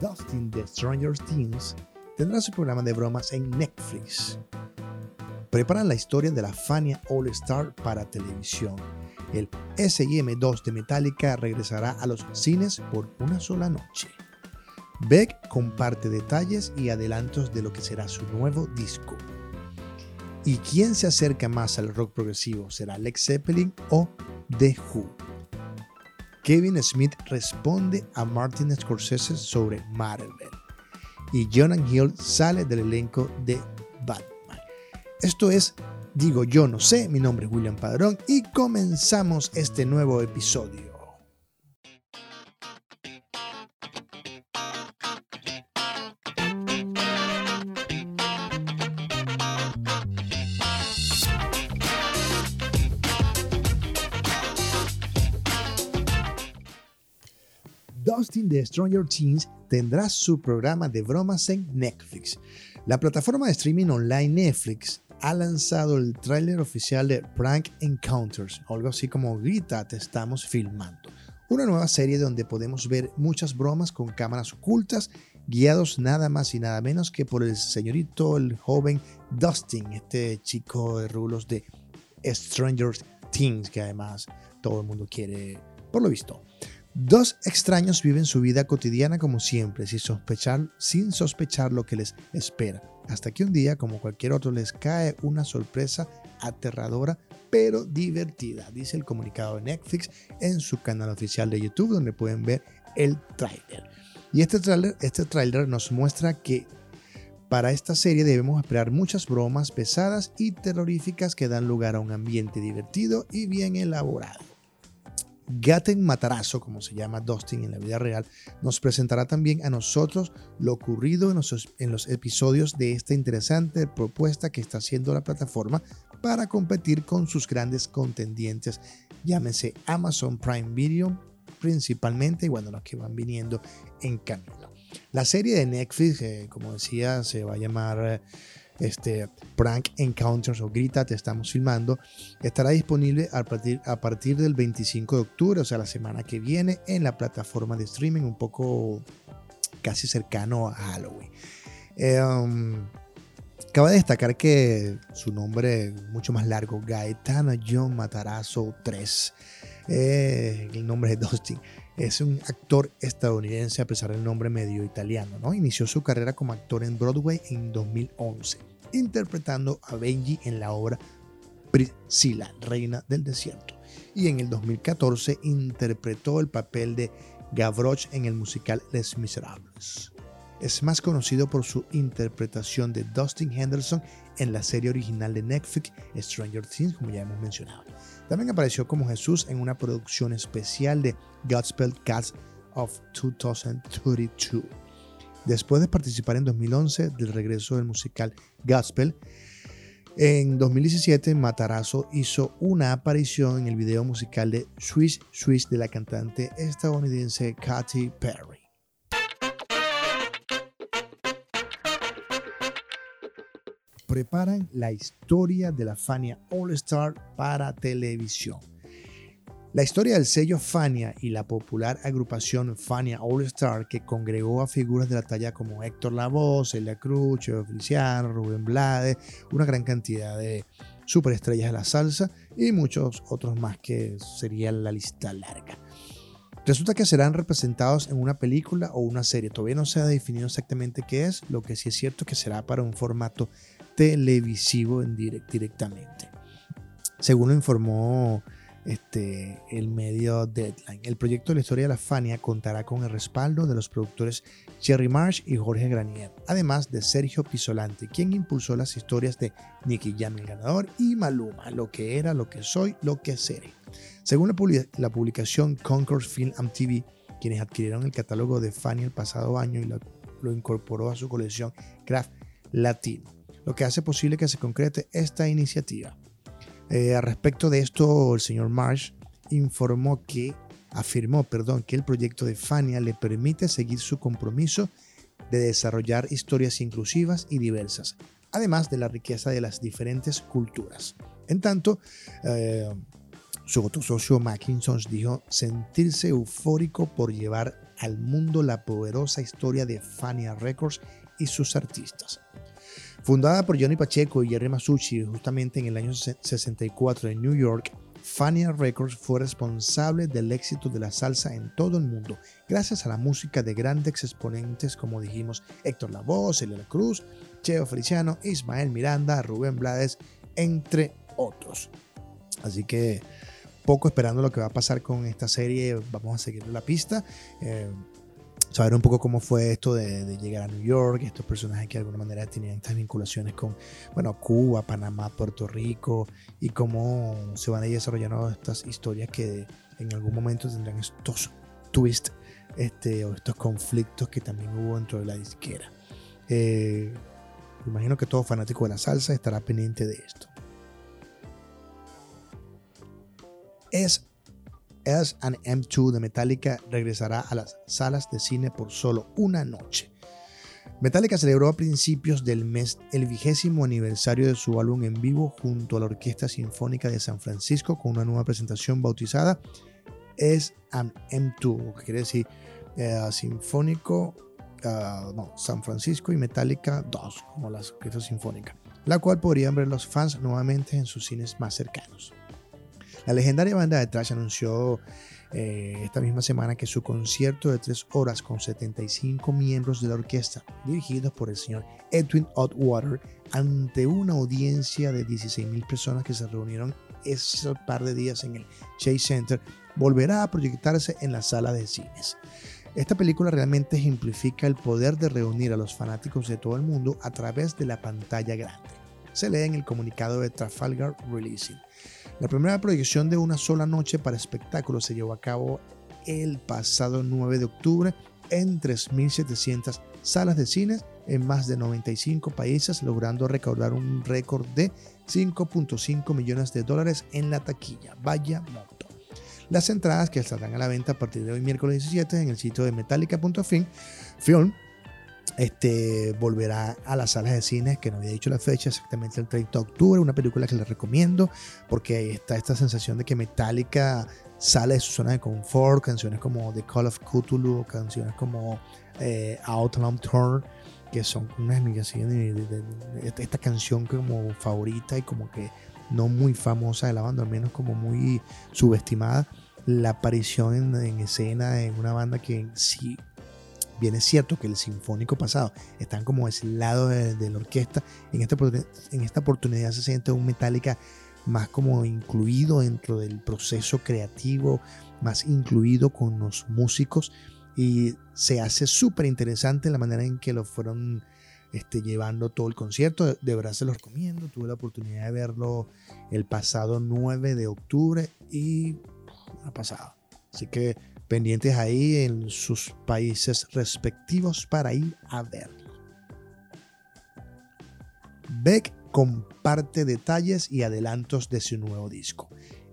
Dustin de Stranger Things tendrá su programa de bromas en Netflix. Preparan la historia de la Fania All Star para televisión. El SIM2 de Metallica regresará a los cines por una sola noche. Beck comparte detalles y adelantos de lo que será su nuevo disco. ¿Y quién se acerca más al rock progresivo? ¿Será Lex Zeppelin o The Who? Kevin Smith responde a Martin Scorsese sobre Marvel. Y Jonathan Hill sale del elenco de Batman. Esto es Digo Yo No Sé, mi nombre es William Padrón y comenzamos este nuevo episodio. De Stranger Things tendrá su programa de bromas en Netflix. La plataforma de streaming online Netflix ha lanzado el tráiler oficial de Prank Encounters, algo así como Grita, te estamos filmando. Una nueva serie donde podemos ver muchas bromas con cámaras ocultas, guiados nada más y nada menos que por el señorito, el joven Dustin, este chico de rulos de Stranger Things, que además todo el mundo quiere, por lo visto. Dos extraños viven su vida cotidiana como siempre, sin sospechar, sin sospechar lo que les espera. Hasta que un día, como cualquier otro, les cae una sorpresa aterradora pero divertida, dice el comunicado de Netflix en su canal oficial de YouTube, donde pueden ver el tráiler. Y este tráiler este tráiler nos muestra que para esta serie debemos esperar muchas bromas pesadas y terroríficas que dan lugar a un ambiente divertido y bien elaborado. Gaten Matarazo, como se llama Dustin en la vida real, nos presentará también a nosotros lo ocurrido en los, episodios de esta interesante propuesta que está haciendo la plataforma para competir con sus grandes contendientes, llámese Amazon Prime Video principalmente y bueno, los que van viniendo en camino. La serie de Netflix, como decía, se va a llamar... Eh, este Prank Encounters o Grita, te estamos filmando, estará disponible a partir, a partir del 25 de octubre, o sea, la semana que viene, en la plataforma de streaming, un poco casi cercano a Halloween. Eh, um, Cabe destacar que su nombre mucho más largo, Gaetano John Matarazzo 3, eh, el nombre de Dustin, es un actor estadounidense a pesar del nombre medio italiano. ¿no? Inició su carrera como actor en Broadway en 2011, interpretando a Benji en la obra Priscilla, Reina del Desierto. Y en el 2014 interpretó el papel de Gavroche en el musical Les Miserables. Es más conocido por su interpretación de Dustin Henderson en la serie original de Netflix Stranger Things, como ya hemos mencionado. También apareció como Jesús en una producción especial de Gospel Cats of 2032. Después de participar en 2011 del regreso del musical Gospel, en 2017 Matarazzo hizo una aparición en el video musical de Swiss Swiss de la cantante estadounidense Katy Perry. Preparan la historia de la Fania All Star para televisión. La historia del sello Fania y la popular agrupación Fania All Star que congregó a figuras de la talla como Héctor Lavoe, Celia Cruz, Feliciano, Rubén Blade, una gran cantidad de superestrellas de la salsa y muchos otros más que sería la lista larga. Resulta que serán representados en una película o una serie. Todavía no se ha definido exactamente qué es, lo que sí es cierto que será para un formato televisivo en directamente. Según lo informó este, el medio Deadline, el proyecto de la historia de la Fania contará con el respaldo de los productores Jerry Marsh y Jorge Granier, además de Sergio Pisolante, quien impulsó las historias de Nicky Jam el ganador y Maluma, lo que era, lo que soy, lo que seré. Según la, publicación Concord Film and TV, quienes adquirieron el catálogo de Fania el pasado año y lo, incorporó a su colección Craft Latino lo que hace posible que se concrete esta iniciativa. Eh, respecto de esto, el señor Marsh informó que, afirmó, perdón, que el proyecto de Fania le permite seguir su compromiso de desarrollar historias inclusivas y diversas, además de la riqueza de las diferentes culturas. En tanto, eh, su otro socio Mackinson dijo sentirse eufórico por llevar al mundo la poderosa historia de Fania Records y sus artistas. Fundada por Johnny Pacheco y Jerry Masucci justamente en el año 64 en New York, Fania Records fue responsable del éxito de la salsa en todo el mundo, gracias a la música de grandes exponentes como dijimos Héctor Lavoe, Elena Cruz, Cheo Feliciano, Ismael Miranda, Rubén Blades, entre otros. Así que poco esperando lo que va a pasar con esta serie, vamos a seguir la pista. Eh, saber un poco cómo fue esto de, llegar a New York, estos personajes que de alguna manera tenían estas vinculaciones con, bueno, Cuba, Panamá, Puerto Rico, y cómo se van a ir desarrollando estas historias que en algún momento tendrán estos twists este, o estos conflictos que también hubo dentro de la disquera. Eh, imagino que todo fanático de la salsa estará pendiente de esto. Es S and M2 de Metallica regresará a las salas de cine por solo una noche. Metallica celebró a principios del mes el vigésimo aniversario de su álbum en vivo junto a la Orquesta Sinfónica de San Francisco con una nueva presentación bautizada S and M2, que quiere decir eh, Sinfónico, ah, no, San Francisco y Metallica 2, como la Orquesta Sinfónica, la cual podrían ver los fans nuevamente en sus cines más cercanos. La legendaria banda de Trash anunció eh, esta misma semana que su concierto de tres horas con 75 miembros de la orquesta, dirigidos por el señor Edwin Ottwater, ante una audiencia de 16.000 personas que se reunieron ese par de días en el Chase Center, volverá a proyectarse en la sala de cines. Esta película realmente ejemplifica el poder de reunir a los fanáticos de todo el mundo a través de la pantalla grande. Se lee en el comunicado de Trafalgar Releasing. La primera proyección de una sola noche para espectáculos se llevó a cabo el pasado 9 de octubre en 3.700 salas de cine en más de 95 países, logrando recaudar un récord de 5.5 millones de dólares en la taquilla. Vaya monto. Las entradas que estarán a la venta a partir de hoy miércoles 17 en el sitio de metallica.film este, volverá a las salas de cine, que no había dicho la fecha, exactamente el 30 de octubre, una película que les recomiendo, porque está esta sensación de que Metallica sale de su zona de confort, canciones como The Call of Cthulhu, canciones como eh, Outland Turn, que son unas de, de, esta canción como favorita y como que no muy famosa de la banda, al menos como muy subestimada, la aparición en, en escena en una banda que sí Bien es cierto que el sinfónico pasado están como ese lado de, la orquesta. En esta, en esta oportunidad se siente un Metallica más como incluido dentro del proceso creativo, más incluido con los músicos y se hace súper interesante la manera en que lo fueron este, llevando todo el concierto. De, verdad se los recomiendo. Tuve la oportunidad de verlo el pasado 9 de octubre y ha pasado. Así que pendientes ahí en sus países respectivos para ir a verlo. Beck comparte detalles y adelantos de su nuevo disco.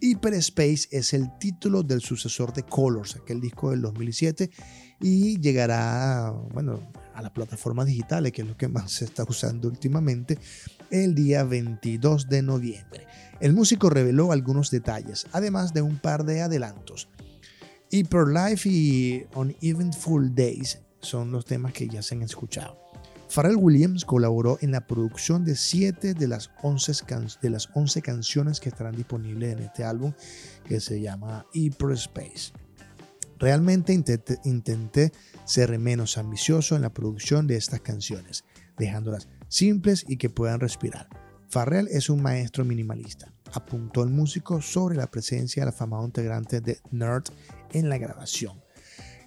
Hyperspace es el título del sucesor de Colors, aquel disco del 2007, y llegará bueno, a las plataformas digitales, que es lo que más se está usando últimamente, el día 22 de noviembre. El músico reveló algunos detalles, además de un par de adelantos. Hyper Life y On Eventful Days son los temas que ya se han escuchado. Pharrell Williams colaboró en la producción de 7 de las 11, de las 11 canciones que estarán disponibles en este álbum que se llama Hyperspace. Realmente intenté, intenté ser menos ambicioso en la producción de estas canciones, dejándolas simples y que puedan respirar. Farrell es un maestro minimalista, apuntó el músico sobre la presencia del afamado integrante de Nerd en la grabación.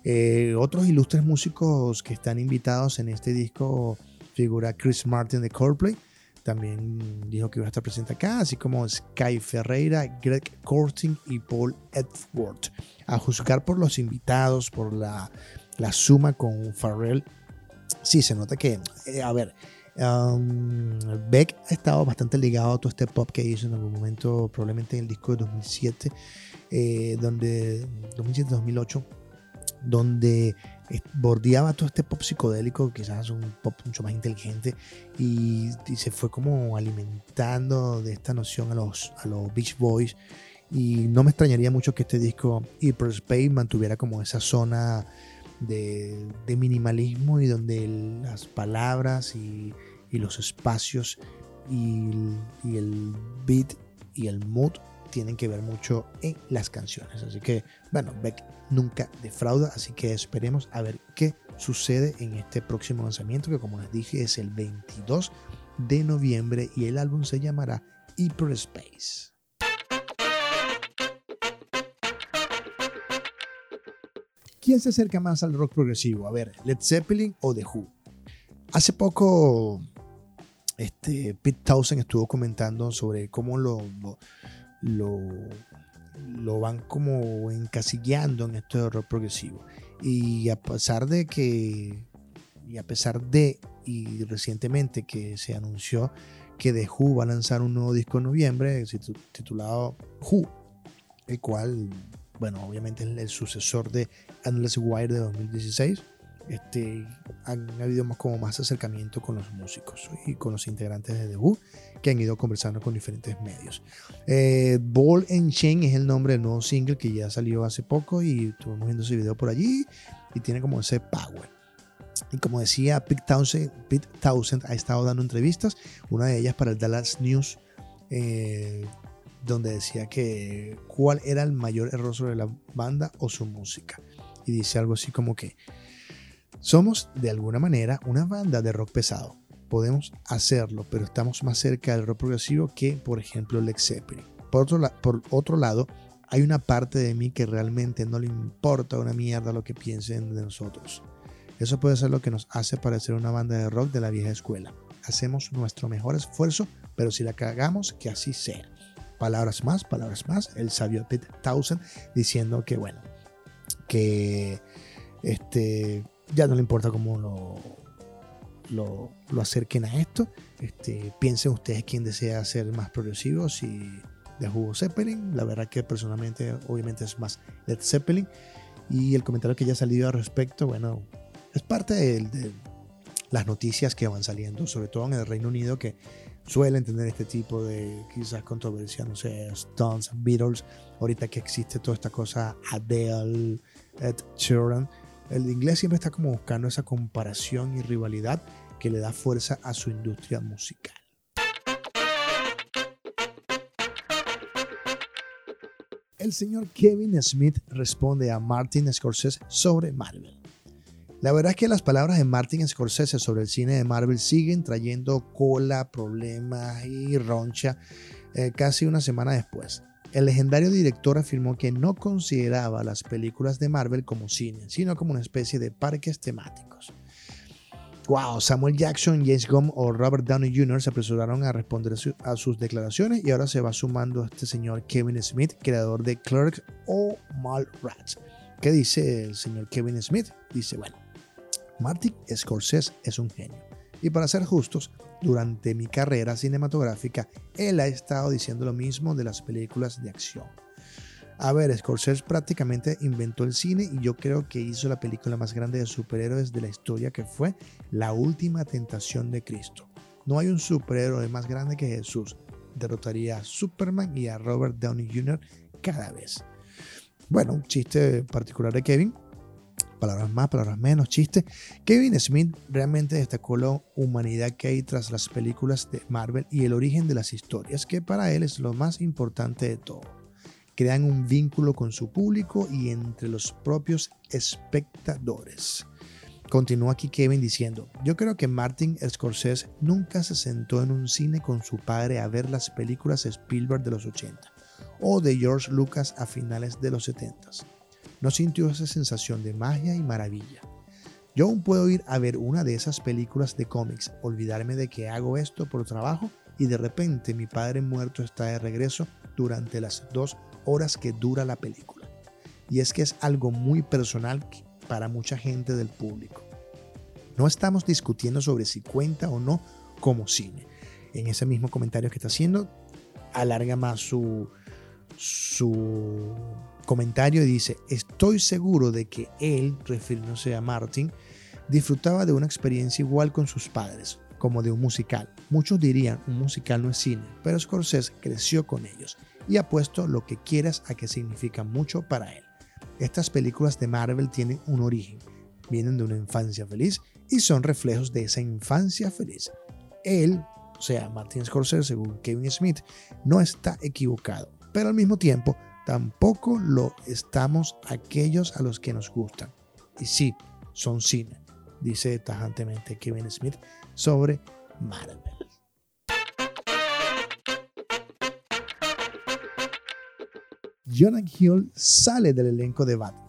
Eh, otros ilustres músicos que están invitados en este disco figura Chris Martin de Coldplay, también dijo que iba a estar presente acá, así como Sky Ferreira, Greg Corting y Paul Edgeworth. A juzgar por los invitados, por la, la suma con Farrell, sí se nota que, eh, a ver, um, Beck ha estado bastante ligado a todo este pop que hizo en algún momento, probablemente en el disco de 2007 eh, donde 2007-2008, donde bordeaba todo este pop psicodélico, quizás un pop mucho más inteligente, y, se fue como alimentando de esta noción a los, a los Beach Boys. Y no me extrañaría mucho que este disco Hyperspace mantuviera como esa zona de, minimalismo y donde las palabras y, los espacios y, y, el beat y el mood tienen que ver mucho en las canciones. Así que, bueno, Beck nunca defrauda, así que esperemos a ver qué sucede en este próximo lanzamiento, que como les dije es el 22 de noviembre y el álbum se llamará Hyperspace. ¿Quién se acerca más al rock progresivo? A ver, Led Zeppelin o The Who. Hace poco este, Pete Townsend estuvo comentando sobre cómo lo, lo, lo, van como encasillando en esto de rock progresivo. Y a pesar de que, y a pesar de, y recientemente que se anunció que The Who va a lanzar un nuevo disco en noviembre titulado Who, el cual, bueno, obviamente es el sucesor de Endless Wire de 2016 este, han habido más, como más acercamiento con los músicos y con los integrantes de The Who que han ido conversando con diferentes medios. Eh, Ball and Chain es el nombre del nuevo single que ya salió hace poco y estuvimos viendo ese video por allí y tiene como ese power. Y como decía, Pete Townsend, Pete Townsend ha estado dando entrevistas, una de ellas para el Dallas News, eh, donde decía que cuál era el mayor error sobre la banda o su música. Y dice algo así como que somos, de alguna manera, una banda de rock pesado. Podemos hacerlo, pero estamos más cerca del rock progresivo que, por ejemplo, Led Zeppelin. Por otro, por otro lado, hay una parte de mí que realmente no le importa una mierda lo que piensen de nosotros. Eso puede ser lo que nos hace parecer una banda de rock de la vieja escuela. Hacemos nuestro mejor esfuerzo, pero si la cagamos, que así sea. Palabras más, palabras más. El sabio Pete Townsend diciendo que, bueno, que este, ya no le importa cómo lo, lo, acerquen a esto. Este, piensen ustedes quién desea ser más progresivo, si de Hugo Zeppelin. La verdad que personalmente, obviamente, es más Led Zeppelin. Y el comentario que ya ha salido al respecto, bueno, es parte de, las noticias que van saliendo, sobre todo en el Reino Unido, que suelen tener este tipo de quizás controversia, no sé, Stones, Beatles, ahorita que existe toda esta cosa, Adele, Ed Sheeran el inglés siempre está como buscando esa comparación y rivalidad que le da fuerza a su industria musical. El señor Kevin Smith responde a Martin Scorsese sobre Marvel. La verdad es que las palabras de Martin Scorsese sobre el cine de Marvel siguen trayendo cola, problemas y roncha eh, casi una semana después. El legendario director afirmó que no consideraba las películas de Marvel como cine, sino como una especie de parques temáticos. Wow, Samuel Jackson, James Gunn o Robert Downey Jr. se apresuraron a responder a sus declaraciones y ahora se va sumando este señor Kevin Smith, creador de Clerks o Mallrats. ¿Qué dice el señor Kevin Smith? Dice, bueno, Martin Scorsese es un genio. Y para ser justos, durante mi carrera cinematográfica, él ha estado diciendo lo mismo de las películas de acción. A ver, Scorsese prácticamente inventó el cine y yo creo que hizo la película más grande de superhéroes de la historia que fue La Última Tentación de Cristo. No hay un superhéroe más grande que Jesús. Derrotaría a Superman y a Robert Downey Jr. cada vez. Bueno, un chiste particular de Kevin, palabras más, palabras menos, chiste. Kevin Smith realmente destacó la humanidad que hay tras las películas de Marvel y el origen de las historias, que para él es lo más importante de todo. Crean un vínculo con su público y entre los propios espectadores. Continúa aquí Kevin diciendo, yo creo que Martin Scorsese nunca se sentó en un cine con su padre a ver las películas Spielberg de los 80 o de George Lucas a finales de los 70 no sintió esa sensación de magia y maravilla. Yo aún puedo ir a ver una de esas películas de cómics, olvidarme de que hago esto por trabajo y de repente mi padre muerto está de regreso durante las dos horas que dura la película. Y es que es algo muy personal para mucha gente del público. No estamos discutiendo sobre si cuenta o no como cine. En ese mismo comentario que está haciendo, alarga más su, su comentario y dice, estoy seguro de que él, refiriéndose a Martin, disfrutaba de una experiencia igual con sus padres, como de un musical. Muchos dirían, un musical no es cine, pero Scorsese creció con ellos y ha puesto lo que quieras a que significa mucho para él. Estas películas de Marvel tienen un origen, vienen de una infancia feliz y son reflejos de esa infancia feliz. Él, o sea, Martin Scorsese, según Kevin Smith, no está equivocado, pero al mismo tiempo tampoco lo estamos aquellos a los que nos gustan. Y sí, son cine, dice tajantemente Kevin Smith sobre Marvel. Jonah Hill sale del elenco de Batman.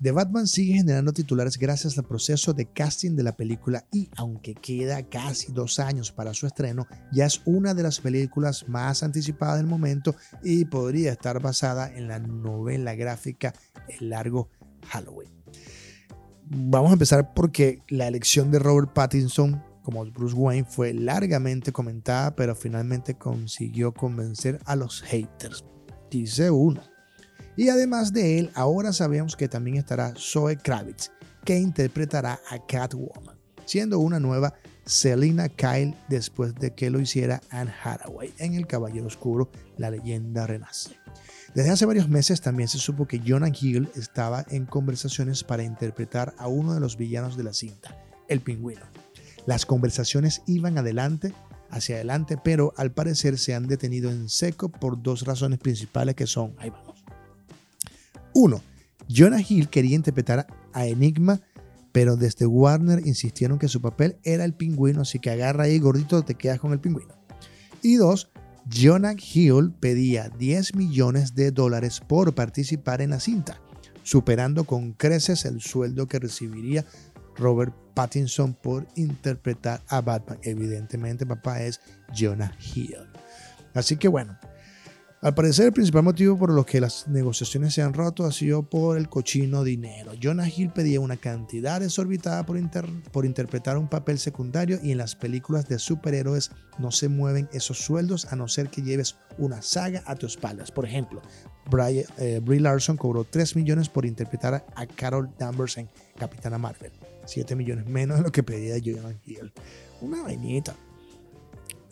The Batman sigue generando titulares gracias al proceso de casting de la película y aunque queda casi dos años para su estreno, ya es una de las películas más anticipadas del momento y podría estar basada en la novela gráfica El largo Halloween. Vamos a empezar porque la elección de Robert Pattinson como Bruce Wayne fue largamente comentada, pero finalmente consiguió convencer a los haters. Dice uno. Y además de él, ahora sabemos que también estará Zoe Kravitz, que interpretará a Catwoman, siendo una nueva Selina Kyle después de que lo hiciera Anne Hathaway en El Caballero Oscuro, la leyenda renace. Desde hace varios meses también se supo que Jonah Hill estaba en conversaciones para interpretar a uno de los villanos de la cinta, el pingüino. Las conversaciones iban adelante, hacia adelante, pero al parecer se han detenido en seco por dos razones principales que son. Uno, Jonah Hill quería interpretar a Enigma, pero desde Warner insistieron que su papel era el pingüino, así que agarra ahí gordito, te quedas con el pingüino. Y dos, Jonah Hill pedía 10 millones de dólares por participar en la cinta, superando con creces el sueldo que recibiría Robert Pattinson por interpretar a Batman. Evidentemente, papá es Jonah Hill. Así que bueno, al parecer, el principal motivo por lo que las negociaciones se han roto ha sido por el cochino dinero. Jonah Hill pedía una cantidad exorbitada por, por interpretar un papel secundario y en las películas de superhéroes no se mueven esos sueldos a no ser que lleves una saga a tus espaldas. Por ejemplo, eh, Brie Larson cobró 3 millones por interpretar a Carol Danvers en Capitana Marvel. 7 millones menos de lo que pedía Jonah Hill. Una vainita.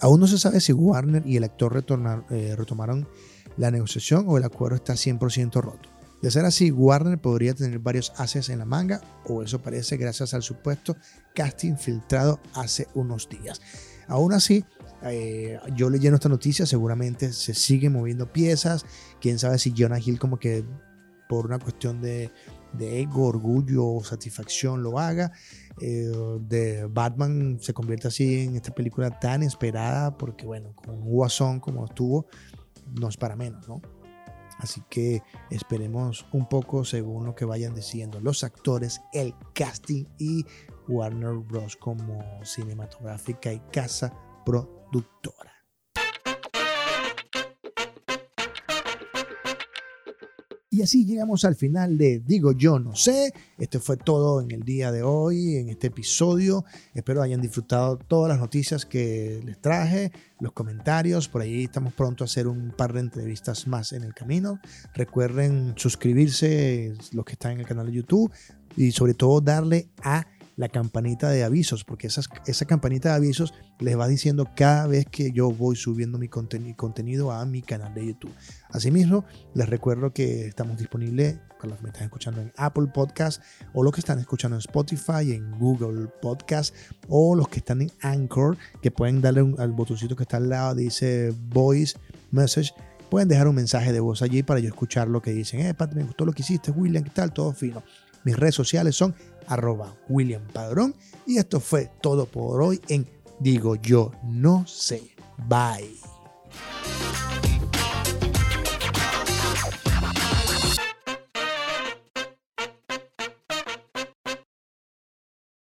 Aún no se sabe si Warner y el actor eh, retomaron la negociación o el acuerdo está 100% roto. De ser así, Warner podría tener varios haces en la manga, o eso parece gracias al supuesto casting filtrado hace unos días. Aún así, eh, yo leyendo esta noticia, seguramente se siguen moviendo piezas. Quién sabe si Jonah Hill, como que por una cuestión de, de ego, orgullo satisfacción lo haga. Eh, de Batman se convierte así en esta película tan esperada porque bueno, con un guasón como estuvo, no es para menos, ¿no? Así que esperemos un poco según lo que vayan diciendo los actores, el casting y Warner Bros. como cinematográfica y casa productora. Y así llegamos al final de Digo Yo No Sé. Esto fue todo en el día de hoy, en este episodio. Espero hayan disfrutado todas las noticias que les traje, los comentarios. Por ahí estamos pronto a hacer un par de entrevistas más en el camino. Recuerden suscribirse los que están en el canal de YouTube y sobre todo darle a la campanita de avisos, porque esa campanita de avisos les va diciendo cada vez que yo voy subiendo mi contenido a mi canal de YouTube. Asimismo, les recuerdo que estamos disponibles para los que me están escuchando en Apple Podcast o los que están escuchando en Spotify, en Google Podcast o los que están en Anchor, que pueden darle al botoncito que está al lado, dice Voice Message pueden dejar un mensaje de voz allí para yo escuchar lo que dicen. Eh, Pat, me gustó lo que hiciste, William, ¿qué tal? Todo fino. Mis redes sociales son arroba. Y esto fue todo por hoy en Digo Yo No Sé. Bye.